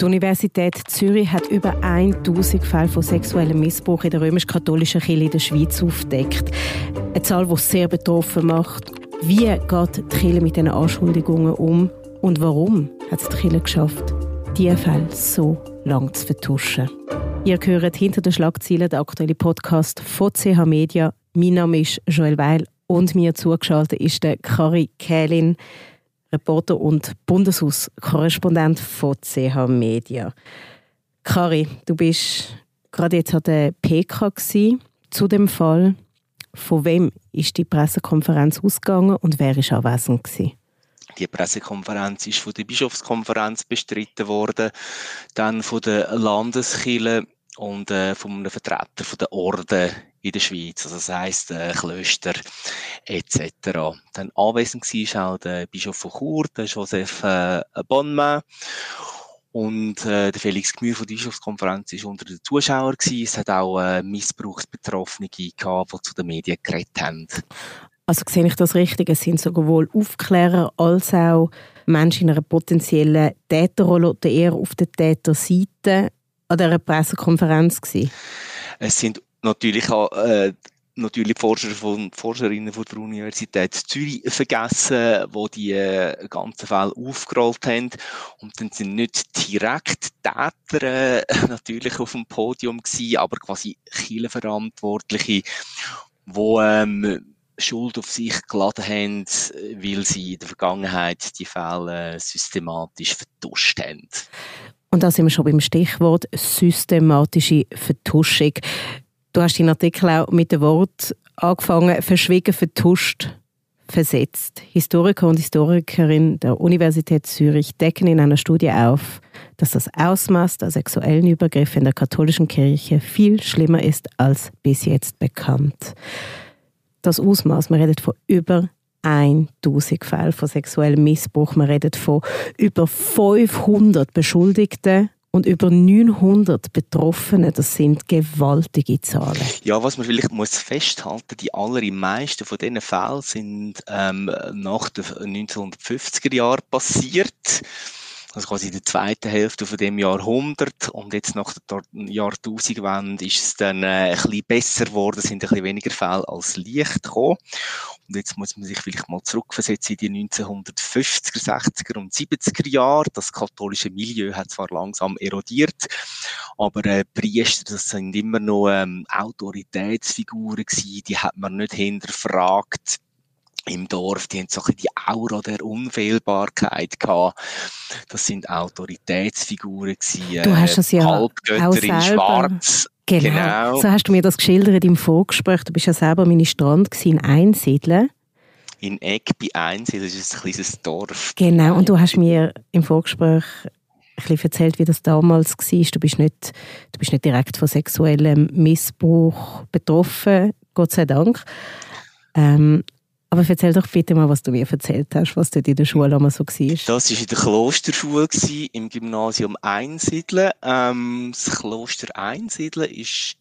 Die Universität Zürich hat über 1000 Fälle von sexuellem Missbrauch in der römisch-katholischen Kirche in der Schweiz aufgedeckt. Eine Zahl, die sehr betroffen macht. Wie geht die Kirche mit diesen Anschuldigungen um und warum hat es die Kirche geschafft, diese Fälle so lang zu vertuschen? Ihr hört hinter den Schlagzeilen den aktuellen Podcast von CH Media. Mein Name ist Joel Weil und mir zugeschaltet ist der Kari Kählin. Reporter und Bundeshauskorrespondent von CH Media. Kari, du bist gerade jetzt an der PK gewesen, zu dem Fall. Von wem ist die Pressekonferenz ausgegangen und wer ist anwesend gewesen? Die Pressekonferenz ist von der Bischofskonferenz bestritten worden, dann von der Landeskirche und äh, von einem Vertreter der Orden in der Schweiz, also das heisst äh, Klöster etc. Dann anwesend war auch der Bischof von Chur, der Joseph äh, Bonmain und äh, der Felix Gmür von der Bischofskonferenz war unter den Zuschauern. Gewesen. Es hat auch äh, Missbrauchsbetroffene gehabt, die zu den Medien geredet haben. Also sehe ich das richtig? Es sind sowohl Aufklärer als auch Menschen in einer potenziellen Täterrolle oder eher auf der Täterseite an dieser Pressekonferenz gewesen? Es sind natürlich auch äh, natürlich Forscher von, Forscherinnen von der Universität Zürich vergessen, wo die äh, ganzen Fälle aufgerollt haben. Und dann sind nicht direkt Täter äh, natürlich auf dem Podium gewesen, aber quasi Kirchenverantwortliche, wo ähm, Schuld auf sich geladen haben, weil sie in der Vergangenheit die Fälle systematisch vertuscht haben. Und da sind wir schon beim Stichwort systematische Vertuschung. Du hast den Artikel auch mit dem Wort angefangen, verschwiegen, vertuscht, versetzt. Historiker und Historikerin der Universität Zürich decken in einer Studie auf, dass das Ausmaß der sexuellen Übergriffe in der katholischen Kirche viel schlimmer ist als bis jetzt bekannt. Das Ausmaß, man redet von über 1000 Fällen von sexuellem Missbrauch, man redet von über 500 Beschuldigten und über 900 Betroffene, das sind gewaltige Zahlen. Ja, was man vielleicht muss festhalten, die allermeisten von diesen Fällen sind ähm, nach den 1950er Jahren passiert also quasi in der zweiten Hälfte von dem Jahrhundert und jetzt nach der Jahrtausendwende ist es dann äh, ein bisschen besser geworden, es sind ein bisschen weniger Fälle als Licht gekommen. Und jetzt muss man sich vielleicht mal zurückversetzen in die 1950er, 60er und 70er Jahre. Das katholische Milieu hat zwar langsam erodiert, aber äh, Priester, das sind immer noch ähm, Autoritätsfiguren gewesen, die hat man nicht hinterfragt im Dorf, die haben so die Aura der Unfehlbarkeit gehabt. Das sind Autoritätsfiguren gewesen. Du hast es ja auch selber. Schwarz. Genau. genau. So hast du mir das geschildert im Vorgespräch. Du bist ja selber Ministrant in Einsiedeln. In Eck bei Einsiedeln, das ist ein kleines Dorf. Genau, und du hast mir im Vorgespräch ein bisschen erzählt, wie das damals war. Du bist nicht, du bist nicht direkt von sexuellem Missbrauch betroffen, Gott sei Dank. Ähm, aber erzähl doch bitte mal, was du mir erzählt hast, was dort in der Schule immer so war. Das war in der Klosterschule, im Gymnasium Einsiedeln. Ähm, das Kloster Einsiedeln ist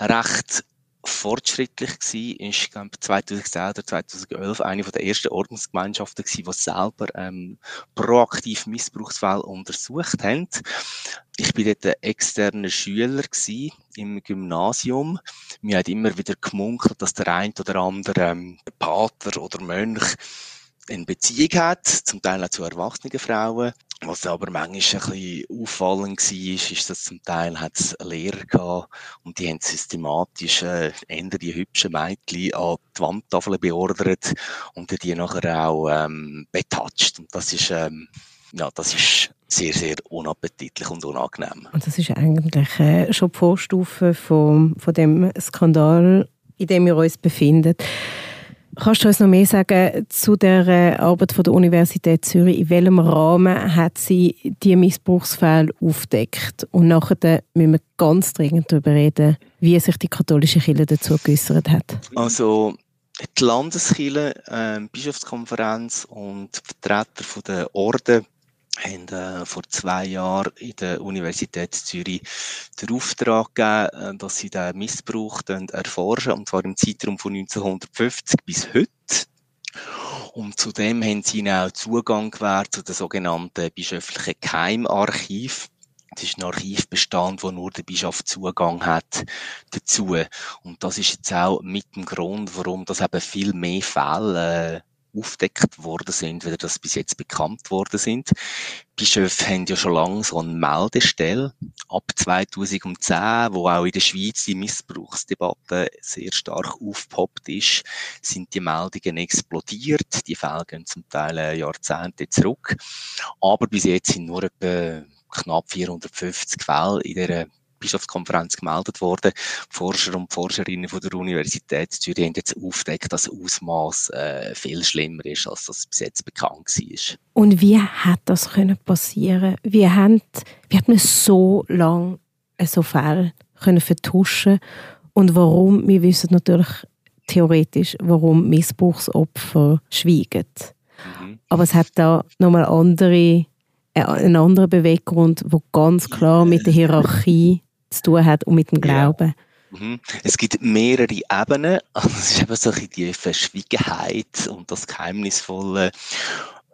recht fortschrittlich gewesen, ist, glaube 2010 oder 2011 eine der ersten Ordensgemeinschaften gewesen, die selber ähm, proaktiv Missbrauchsfälle untersucht haben. Ich bin dort ein externer Schüler gewesen, im Gymnasium. Mir hat immer wieder gemunkelt, dass der ein oder andere ähm, Pater oder Mönch eine Beziehung hat, zum Teil auch zu erwachsenen Frauen. Was aber manchmal ein bisschen auffallend war, ist, dass zum Teil hat Lehrer gehabt und die haben systematisch äh, eher die hübschen Mädchen an die Wandtafel beordert und die nachher auch ähm, betatscht. Und das ist, ähm, ja, das ist sehr, sehr unappetitlich und unangenehm. Und das ist eigentlich äh, schon die Vorstufe von, von dem Skandal, in dem wir uns befinden. Kannst du uns noch mehr sagen zu der äh, Arbeit von der Universität Zürich? In welchem Rahmen hat sie die Missbrauchsfälle aufdeckt? Und nachher müssen wir ganz dringend darüber reden, wie sich die katholische Kirche dazu geäußert hat. Also die Landeskirche, äh, Bischofskonferenz und Vertreter der Orden haben äh, vor zwei Jahren in der Universität Zürich den Auftrag gegeben, äh, dass sie den Missbrauch erforschen, und zwar im Zeitraum von 1950 bis heute. Und zudem haben sie ihnen auch Zugang gewährt zu den sogenannten bischöflichen Geheimarchiv. Es ist ein Archivbestand, wo nur der Bischof Zugang hat dazu. Und das ist jetzt auch mit dem Grund, warum das eben viel mehr Fälle äh, aufdeckt worden sind, wie das bis jetzt bekannt worden sind. Bischöfe haben ja schon lange so eine Meldestelle ab 2010, wo auch in der Schweiz die Missbrauchsdebatte sehr stark aufgepoppt ist, sind die Meldungen explodiert. Die Fälle gehen zum Teil Jahrzehnte zurück. Aber bis jetzt sind nur etwa knapp 450 Fälle in der Bischofskonferenz gemeldet worden. Forscher und Forscherinnen von der Universität Zürich haben jetzt aufgedeckt, dass das Ausmaß äh, viel schlimmer ist, als das bis jetzt bekannt war. Und wie hat das können passieren? Wie, haben, wie hat man so lange so Fälle können vertuschen und warum? Wir wissen natürlich theoretisch, warum Missbrauchsopfer schweigen. Mhm. Aber es hat da nochmal andere einen anderen Beweggrund, der ganz klar mit der Hierarchie zu tun hat und mit dem Glauben. Ja. Mhm. Es gibt mehrere Ebenen. Also es ist eben so die Verschwiegenheit und das Geheimnisvolle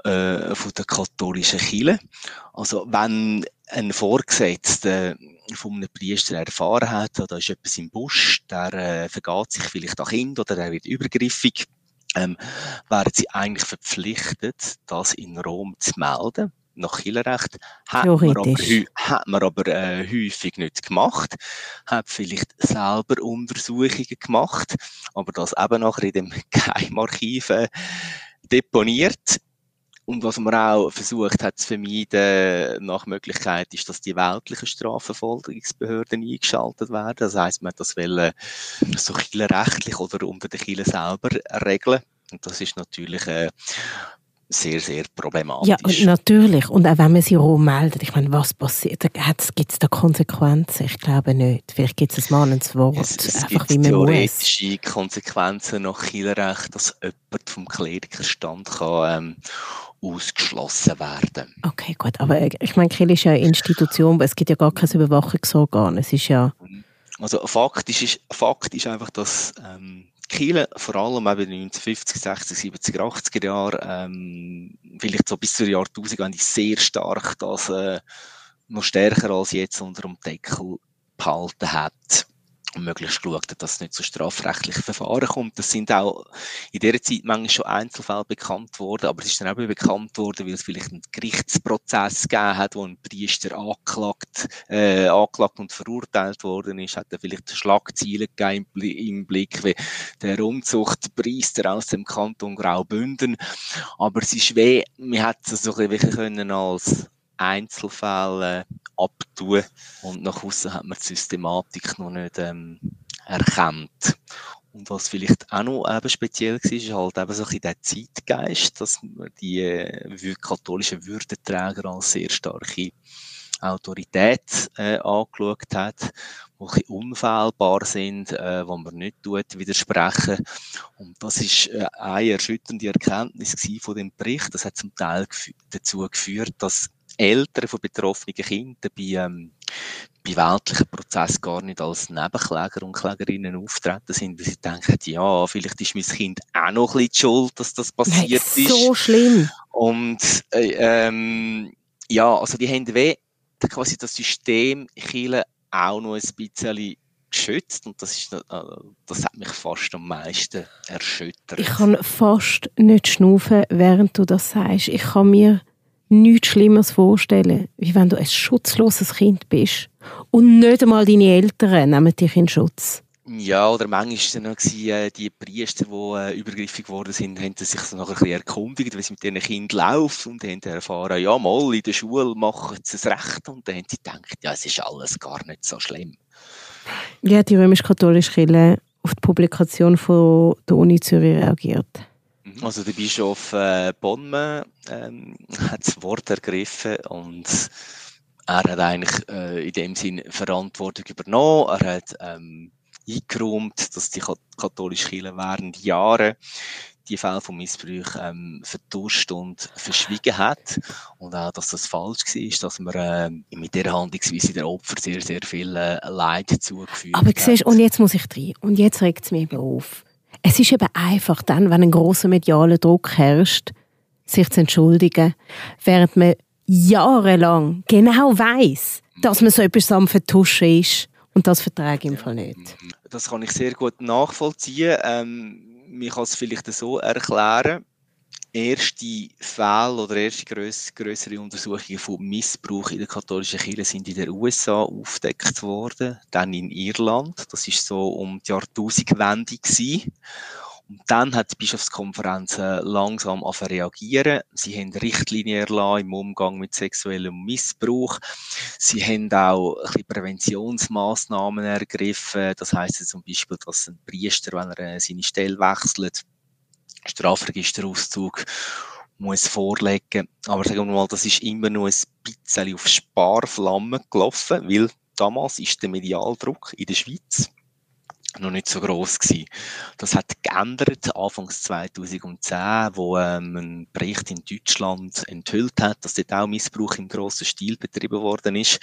äh, von der katholischen Kirche. Also wenn ein Vorgesetzter von einem Priester erfahren hat, da ist etwas im Busch, der äh, vergeht sich vielleicht an Kind oder er wird übergriffig, ähm, wären sie eigentlich verpflichtet, das in Rom zu melden nach Kirchenrecht. Hat man aber, hat man aber äh, häufig nicht gemacht. Hat vielleicht selber Untersuchungen gemacht, aber das eben nachher in dem Geheimarchiv äh, deponiert. Und was man auch versucht hat zu vermeiden, nach Möglichkeit, ist, dass die weltlichen Strafverfolgungsbehörden eingeschaltet werden. Das heisst, man hat das will, äh, so rechtlich oder unter den Kielen selber regeln. Und das ist natürlich äh, sehr, sehr problematisch. Ja, und natürlich. Und auch wenn man sich roh meldet, ich meine, was passiert? Gibt es da Konsequenzen? Ich glaube nicht. Vielleicht gibt es ein mahnendes Wort, es, es einfach wie man theoretische muss. Konsequenzen nach Kirchenrecht, dass jemand vom Klerikerstand kann, ähm, ausgeschlossen werden. Okay, gut. Aber äh, ich meine, Kirche ist ja eine Institution, es gibt ja gar kein Überwachungsorgan. Es ist ja... Also faktisch ist, Fakt ist einfach, dass ähm, Kiel, vor allem eben in den 1950, 60, 70, 80er Jahren, ähm, vielleicht so bis zur Jahrtausendwende sehr stark das äh, noch stärker als jetzt unter dem Deckel behalten hat und möglichst geschaut dass es nicht zu strafrechtlichen Verfahren kommt. Das sind auch in dieser Zeit manchmal schon Einzelfälle bekannt worden, aber es ist dann eben bekannt worden, weil es vielleicht einen Gerichtsprozess gegeben hat, wo ein Priester angeklagt, äh, angeklagt und verurteilt worden ist, hat er vielleicht Schlagzeilen gegeben im Blick, wie der Umzuchtpriester aus dem Kanton Graubünden. Aber es ist weh, man hat es so ein bisschen können als Einzelfälle abtun und nach außen hat man die Systematik noch nicht ähm, erkannt. Und was vielleicht auch noch eben speziell war, ist halt eben so ein der Zeitgeist, dass man die äh, katholischen Würdenträger als sehr starke Autorität äh, angeschaut hat, ein unfehlbar sind, äh, wo man nicht tut, widersprechen. Und das ist äh, eine erschütternde Erkenntnis von dem Bericht. Das hat zum Teil dazu geführt, dass Eltern von betroffenen Kindern bei, ähm, bei weltlichen Prozessen gar nicht als Nebenkläger und Klägerinnen auftreten sind, weil sie denken, ja, vielleicht ist mein Kind auch noch ein bisschen schuld, dass das passiert Nein, ist. so schlimm. Und äh, ähm, ja, also die haben weh, quasi das System Chile auch noch ein bisschen geschützt und das, ist, äh, das hat mich fast am meisten erschüttert. Ich kann fast nicht schnaufen, während du das sagst. Ich kann mir nichts Schlimmeres vorstellen, wie wenn du ein schutzloses Kind bist und nicht einmal deine Eltern nehmen dich in Schutz. Ja, oder manchmal war es noch äh, die Priester, die äh, übergriffig geworden sind, haben sich nachher ein bisschen erkundigt, wie es mit diesen Kindern läuft und haben erfahren, ja mal, in der Schule machen sie es recht und dann haben sie gedacht, ja, es ist alles gar nicht so schlimm. Wie hat die römisch-katholische Kirche auf die Publikation von der Uni Zürich reagiert? Also der Bischof äh, Bonme ähm, hat das Wort ergriffen und er hat eigentlich äh, in dem Sinn Verantwortung übernommen. Er hat ähm, eingeräumt, dass die katholische Kirche während Jahren die Fälle von Missbrauch ähm, vertuscht und verschwiegen hat. Und auch, dass das falsch war, dass man äh, mit dieser Handlungsweise der Opfer sehr, sehr viel äh, Leid zugefügt Aber hat. Aber siehst, und jetzt muss ich rein. Und jetzt regt es mich auf. Es ist eben einfach dann, wenn ein großer medialer Druck herrscht, sich zu entschuldigen, während man jahrelang genau weiß, dass man so etwas am Vertuschen ist. Und das verträge ich im Fall nicht. Das kann ich sehr gut nachvollziehen. Ähm, man kann es vielleicht so erklären. Erste Fälle oder erste größere Untersuchungen von Missbrauch in der katholischen Kirche sind in den USA aufgedeckt worden, dann in Irland. Das ist so um die Jahrtausendwende gewesen. Und dann hat die Bischofskonferenz langsam auf reagieren. Sie haben Richtlinien erlassen im Umgang mit sexuellem Missbrauch. Sie haben auch ein Präventionsmaßnahmen ergriffen. Das heißt zum Beispiel, dass ein Priester, wenn er seine Stelle wechselt, Strafregisterauszug muss vorlegen. Aber sagen wir mal, das ist immer nur ein bisschen auf Sparflammen gelaufen, weil damals ist der Medialdruck in der Schweiz noch nicht so groß gewesen. Das hat geändert Anfangs 2010, wo ähm, ein Bericht in Deutschland enthüllt hat, dass dort auch Missbrauch im grossen Stil betrieben worden ist.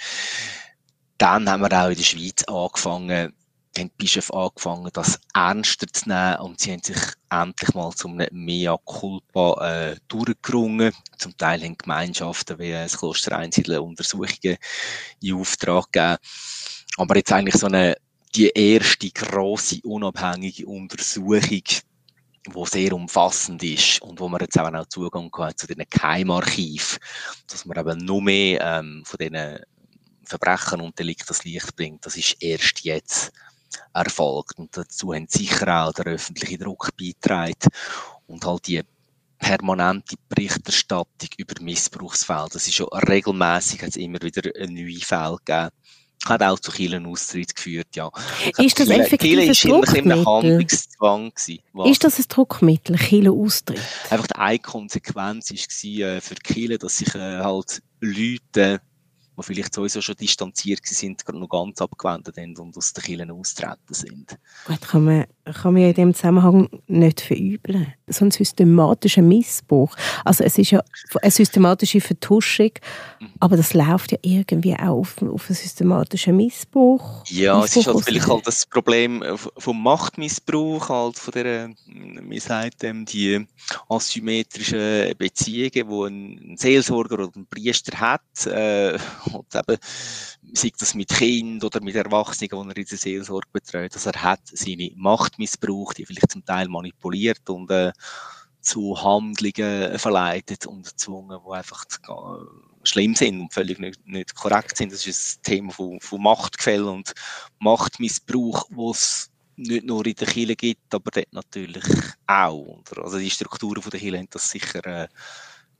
Dann haben wir auch in der Schweiz angefangen, haben die Bischöfe angefangen, das ernster zu nehmen und sie haben sich endlich mal zum Mea Culpa äh, durchgerungen. Zum Teil haben Gemeinschaften wie das Kloster Einsiedeln Untersuchungen in Auftrag gegeben. Aber jetzt eigentlich so eine die erste grosse unabhängige Untersuchung, die sehr umfassend ist und wo man jetzt auch noch Zugang hat zu den Geheimarchiv, dass man eben noch mehr ähm, von diesen Verbrechen und Delikten das Licht bringt, das ist erst jetzt erfolgt. Und dazu haben sicher auch der öffentliche Druck beigetragen und halt die permanente Berichterstattung über Missbrauchsfälle. Das ist schon regelmäßig, hat es immer wieder neue Fälle gegeben hat auch zu Kielen Austritt geführt, ja. Ist das effektiv ein Druckmittel? Handlungszwang Ist das ein Druckmittel, Kielen Austritt? Einfach eine Konsequenz war äh, für Kielen, dass sich äh, halt Leute die vielleicht sowieso schon distanziert sind, noch ganz abgewendet sind und aus den Kirchen austreten sind. Gut, kann man, kann man in dem Zusammenhang nicht verübeln. So ein systematischer Missbrauch. Also es ist ja eine systematische Vertuschung, mhm. aber das läuft ja irgendwie auch auf, auf einen systematischen Missbrauch. Ja, Missbrauch es ist halt vielleicht halt das Problem vom Machtmissbrauch, halt von der, wie sagt ähm, die asymmetrischen Beziehungen, die ein Seelsorger oder ein Priester hat, äh, und eben, sei das mit Kind oder mit Erwachsenen, die er in der Seelsorge betreut, dass er hat seine Macht missbraucht, die vielleicht zum Teil manipuliert und äh, zu Handlungen verleitet und gezwungen, die einfach schlimm sind und völlig nicht, nicht korrekt sind. Das ist ein Thema von, von Machtgefälle und Machtmissbrauch, wo es nicht nur in der Kirche gibt, aber dort natürlich auch. Also die Strukturen der Kirche haben das sicher äh,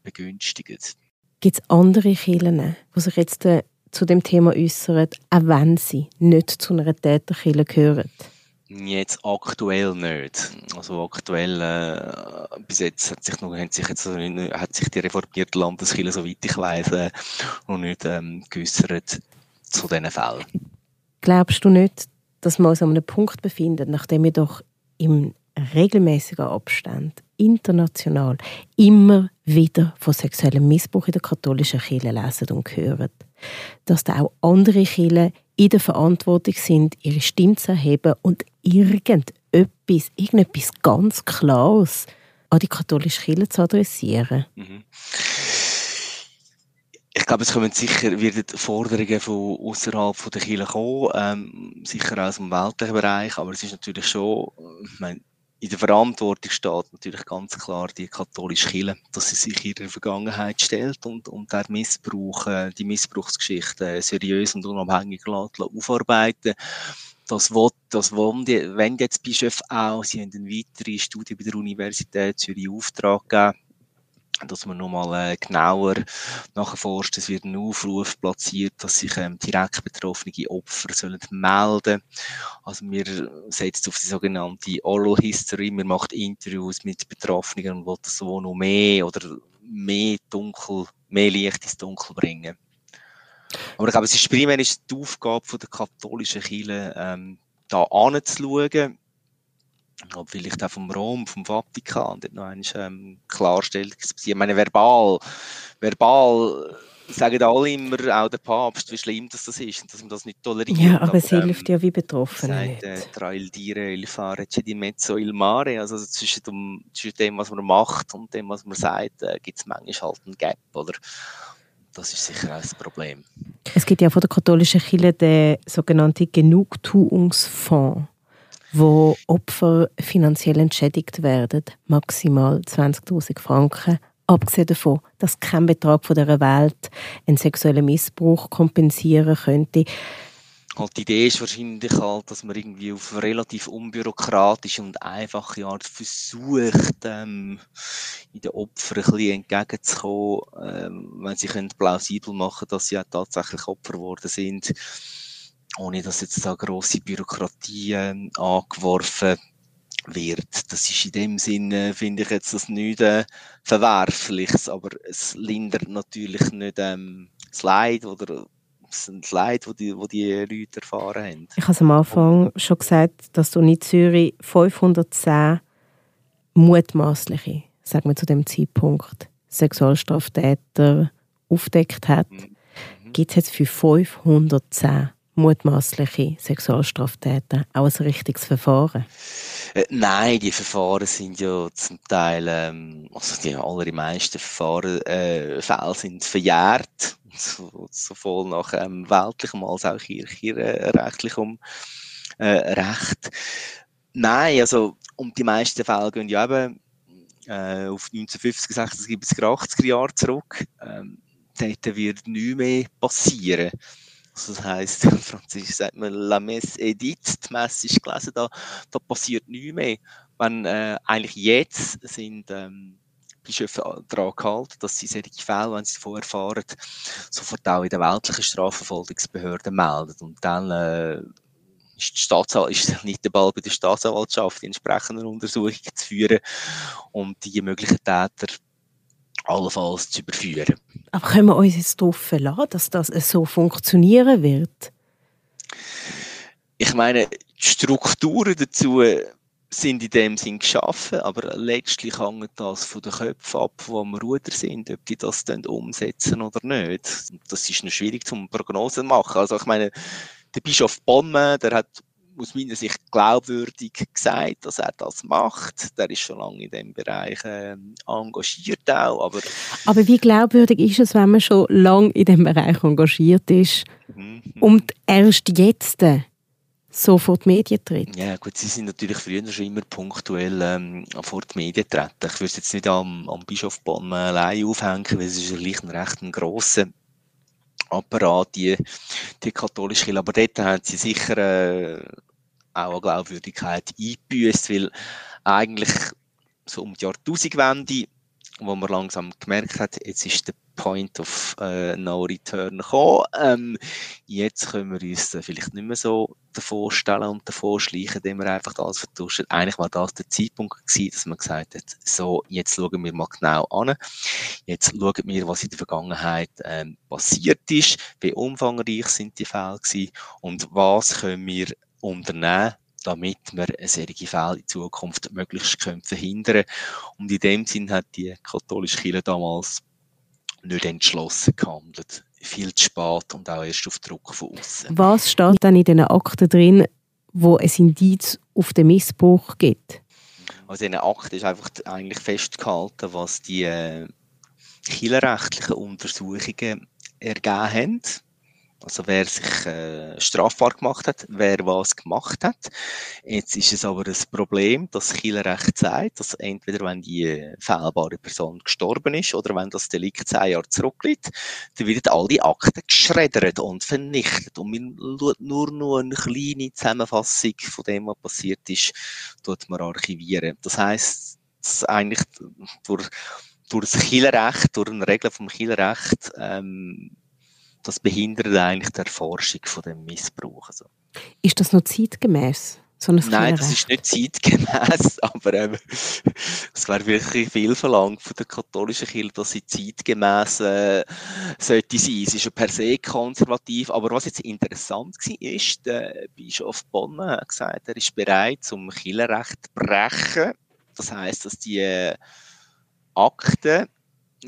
begünstigt. Gibt es andere Kirchen, die sich jetzt äh, zu dem Thema äußern, auch wenn sie nicht zu einer Täterkirche gehören? Jetzt aktuell nicht. Also aktuell, äh, bis jetzt hat sich, noch, hat sich, jetzt, hat sich die reformierte Landeskirche, soweit ich weiß, äh, noch nicht ähm, geäußert zu diesen Fällen. Glaubst du nicht, dass wir uns an einem Punkt befinden, nachdem wir doch im regelmäßigen Abstand international immer wieder von sexuellem Missbrauch in der katholischen Kirche lesen und hören. Dass da auch andere Kirchen in der Verantwortung sind, ihre Stimme zu erheben und irgendetwas, irgendetwas ganz Klares an die katholische Kirche zu adressieren. Mhm. Ich glaube, es kommen sicher werden Forderungen von außerhalb der Kirche kommen, ähm, sicher aus dem weltlichen Bereich, aber es ist natürlich schon, ich meine, in der Verantwortung steht natürlich ganz klar die katholische Kirche, dass sie sich ihrer Vergangenheit stellt und, und der Missbrauch, äh, die Missbrauchsgeschichte seriös und unabhängig aufarbeiten. Das, will, das wollen wenn jetzt Bischöfe auch, sie haben eine weitere Studie bei der Universität Zürich Auftrag gegeben, dass man nochmal äh, genauer nachforscht. Es wird ein Aufruf platziert, dass sich ähm, direkt betroffene Opfer sollen melden Also wir setzen auf die sogenannte Oral History, man macht Interviews mit Betroffenen und will so noch mehr oder mehr dunkel, mehr Licht ins Dunkel bringen. Aber ich glaube, es ist primär ist die Aufgabe von der katholischen Kirche, ähm, da anzuschauen, ob vielleicht auch vom Rom, vom Vatikan, dort noch einmal ähm, klarstellt. Ich meine, verbal, verbal sagen alle immer, auch der Papst, wie schlimm das, ist und dass man das nicht toleriert. Ja, aber, aber es ähm, hilft ja wie betroffen. Sagt, äh, tra il dire, il fare, c'è di mezzo il mare. Also zwischen dem, zwischen dem, was man macht und dem, was man sagt, äh, gibt es manchmal halt einen Gap, oder? das ist sicher auch ein Problem. Es gibt ja von der katholischen Kirche den sogenannten Genugtuungsfonds, wo Opfer finanziell entschädigt werden, maximal 20.000 Franken. Abgesehen davon, dass kein Betrag von dieser Welt einen sexuellen Missbrauch kompensieren könnte, halt die Idee ist wahrscheinlich halt, dass man irgendwie auf relativ unbürokratische und einfache Art versucht, ähm, in den Opfern ein bisschen entgegenzukommen, ähm, wenn sie können plausibel machen dass sie ja tatsächlich Opfer geworden sind, ohne dass jetzt da grosse Bürokratie angeworfen wird. Das ist in dem Sinne, finde ich jetzt das nicht äh, Verwerfliches, aber es lindert natürlich nicht ähm, das Leid oder das Leid, das die, die Leute erfahren haben. Ich habe am Anfang schon gesagt, dass du in Zürich 510 mutmaßliche, sagen wir zu dem Zeitpunkt, Sexualstraftäter aufdeckt hat. Mhm. Gibt es jetzt für 510 mutmaßliche Sexualstraftäter auch ein richtiges Verfahren? Äh, nein, die Verfahren sind ja zum Teil, ähm, also die allermeisten Verfahren, äh, Fälle sind verjährt sowohl nach ähm, weltlichem als auch kirchenrechtlichem äh, Recht. Nein, also um die meisten Fälle gehen ja eben äh, auf 1950, 60, 70, 80er Jahre zurück. Ähm, dort wird nichts mehr passieren. Also das heisst, in Französisch sagt man La Messe Edith, die Messe ist gelesen, da, da passiert nichts mehr. Wenn äh, eigentlich jetzt sind ähm, Bischöfe daran gehalten, dass sie solche Fälle, wenn sie davon erfahren, sofort auch in der weltlichen Strafverfolgungsbehörde melden. Und dann äh, ist, die Staatsanwalt, ist nicht der Ball bei der Staatsanwaltschaft, die entsprechende Untersuchung zu führen und die möglichen Täter allenfalls zu überführen. Aber können wir uns jetzt darauf verlassen, dass das so funktionieren wird? Ich meine, die Strukturen dazu sind in dem Sinn geschaffen, aber letztlich hängt das von den Köpfen ab, wo am Ruder sind, ob die das dann umsetzen oder nicht. Das ist noch schwierig zum Prognosen machen. Also ich meine, der Bischof Bonne, der hat aus meiner Sicht glaubwürdig gesagt, dass er das macht. Der ist schon lange in dem Bereich äh, engagiert auch. Aber, aber wie glaubwürdig ist es, wenn man schon lange in dem Bereich engagiert ist mhm. und erst jetzt so vor die Medien tritt? Ja, gut, sie sind natürlich früher schon immer punktuell ähm, vor die Medien treten. Ich würde es jetzt nicht am, am Bischof Bonn allein aufhängen, weil es ist ja gleich ein recht ein grosser Apparat, die, die katholische Kirche. Aber dort haben sie sicher äh, auch eine Glaubwürdigkeit eingebüßt, weil eigentlich so um die Jahrtausendwende, wo man langsam gemerkt hat, jetzt ist der Point of uh, No Return gekommen. Ähm, jetzt können wir uns äh, vielleicht nicht mehr so davor stellen und davor schleichen, indem wir einfach alles vertuschen. Eigentlich war das der Zeitpunkt gewesen, dass man gesagt hat, so, jetzt schauen wir mal genau an. Jetzt schauen wir, was in der Vergangenheit ähm, passiert ist, wie umfangreich sind die Fälle gewesen und was können wir unternehmen, damit wir solche Fälle in Zukunft möglichst verhindern können. Und in dem Sinn hat die katholische Kirche damals nicht entschlossen gehandelt. Viel zu spät und auch erst auf Druck von außen. Was steht dann in diesen Akten drin, wo es Indiz auf den Missbrauch gibt? Also in den Akten ist einfach eigentlich festgehalten, was die äh, kirchenrechtlichen Untersuchungen ergeben haben. Also wer sich äh, strafbar gemacht hat, wer was gemacht hat. Jetzt ist es aber das Problem, dass Recht sagt, dass entweder wenn die fehlbare Person gestorben ist oder wenn das Delikt zehn Jahre zurückliegt, dann werden alle Akten geschreddert und vernichtet. Und man nur noch eine kleine Zusammenfassung von dem, was passiert ist, tut man archivieren. Das heisst, dass eigentlich durch, durch das Kirchenrecht, durch eine Regel vom Kirchenrecht, ähm, das behindert eigentlich die Erforschung von dem Missbrauch. Also. Ist das noch zeitgemäß? So Nein, das ist nicht zeitgemäß, aber ähm, es wäre wirklich viel verlangt von der katholischen Kirche, dass sie zeitgemäß äh, sollte sein. Es ist ja per se konservativ, aber was jetzt interessant war, ist, der Bischof Bonn hat gesagt, er ist bereit, zum Kirchenrecht zu brechen. Das heißt, dass die äh, Akten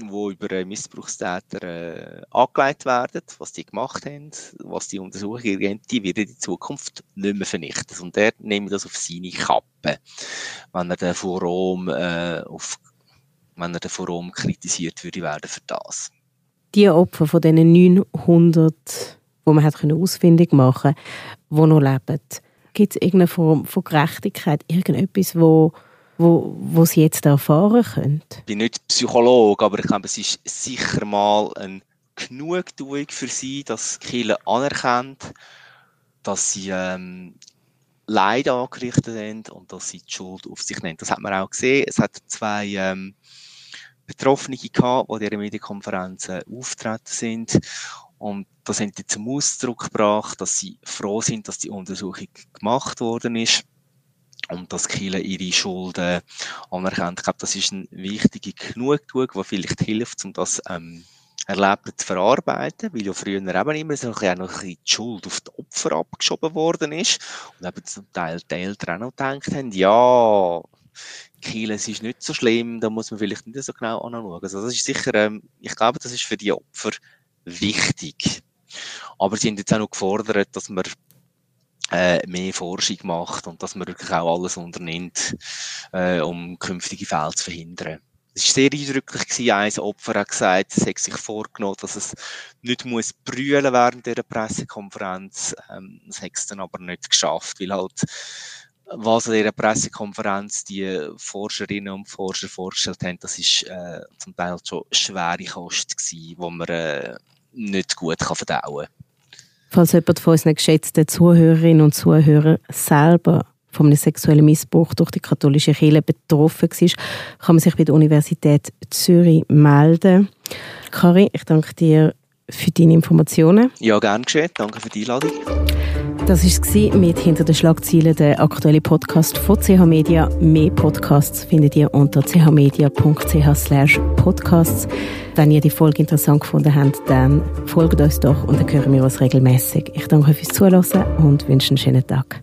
wo über Missbrauchstäter äh, angelegt werden, was die gemacht haben, was die Untersuchungen die werden in Zukunft nicht mehr vernichtet. Und er nimmt das auf seine Kappe, wenn er den von Rom, äh, auf, wenn er den von Rom kritisiert würde werden für das. die Opfer von diesen 900, die man hat ausfindig machen konnte, die noch leben, gibt es irgendeine Form von Gerechtigkeit, irgendetwas, wo, wo, wo sie jetzt erfahren können? Ich bin nicht Psychologe, aber ich glaube, es ist sicher mal eine Genugtuung für sie, dass Kirche anerkennt, dass sie ähm, Leid angerichtet haben und dass sie die Schuld auf sich nehmen. Das hat man auch gesehen. Es hat zwei ähm, Betroffene gehabt, die in dieser Medienkonferenz auftreten sind. Und das haben die zum Ausdruck gebracht, dass sie froh sind, dass die Untersuchung gemacht worden ist und dass Kiel ihre Schulden anerkennt. Ich glaube, das ist eine wichtige Genugtuung, die vielleicht hilft, um das ähm, Erlebte zu verarbeiten, weil ja früher eben immer so ein noch ein bisschen die Schuld auf die Opfer abgeschoben worden ist und eben zum Teil die Eltern auch noch gedacht haben, ja, Kiel, es ist nicht so schlimm, da muss man vielleicht nicht so genau anschauen. Also das ist sicher, ähm, ich glaube, das ist für die Opfer wichtig. Aber sie haben jetzt auch noch gefordert, dass man äh, mehr Forschung macht und dass man wirklich auch alles unternimmt, äh, um künftige Fälle zu verhindern. Es war sehr eindrücklich, ein Opfer hat gesagt, es hat sich vorgenommen, dass es nicht muss brüllen während dieser Pressekonferenz. Ähm, das hat es dann aber nicht geschafft, weil halt was an dieser Pressekonferenz die Forscherinnen und Forscher vorgestellt haben, das ist äh, zum Teil schon schwere Kost gewesen, wo man äh, nicht gut kann verdauen kann. Falls jemand von unseren geschätzten Zuhörerinnen und Zuhörern selber von einem sexuellen Missbrauch durch die katholische Kirche betroffen war, kann man sich bei der Universität Zürich melden. Karin, ich danke dir für deine Informationen. Ja, gern geschehen. Danke für die Einladung. Das war mit «Hinter den Schlagzeilen» der aktuelle Podcast von CH Media. Mehr Podcasts findet ihr unter chmedia.ch podcasts. Wenn ihr die Folge interessant gefunden habt, dann folgt uns doch und dann hören wir uns regelmäßig. Ich danke euch fürs Zuhören und wünsche einen schönen Tag.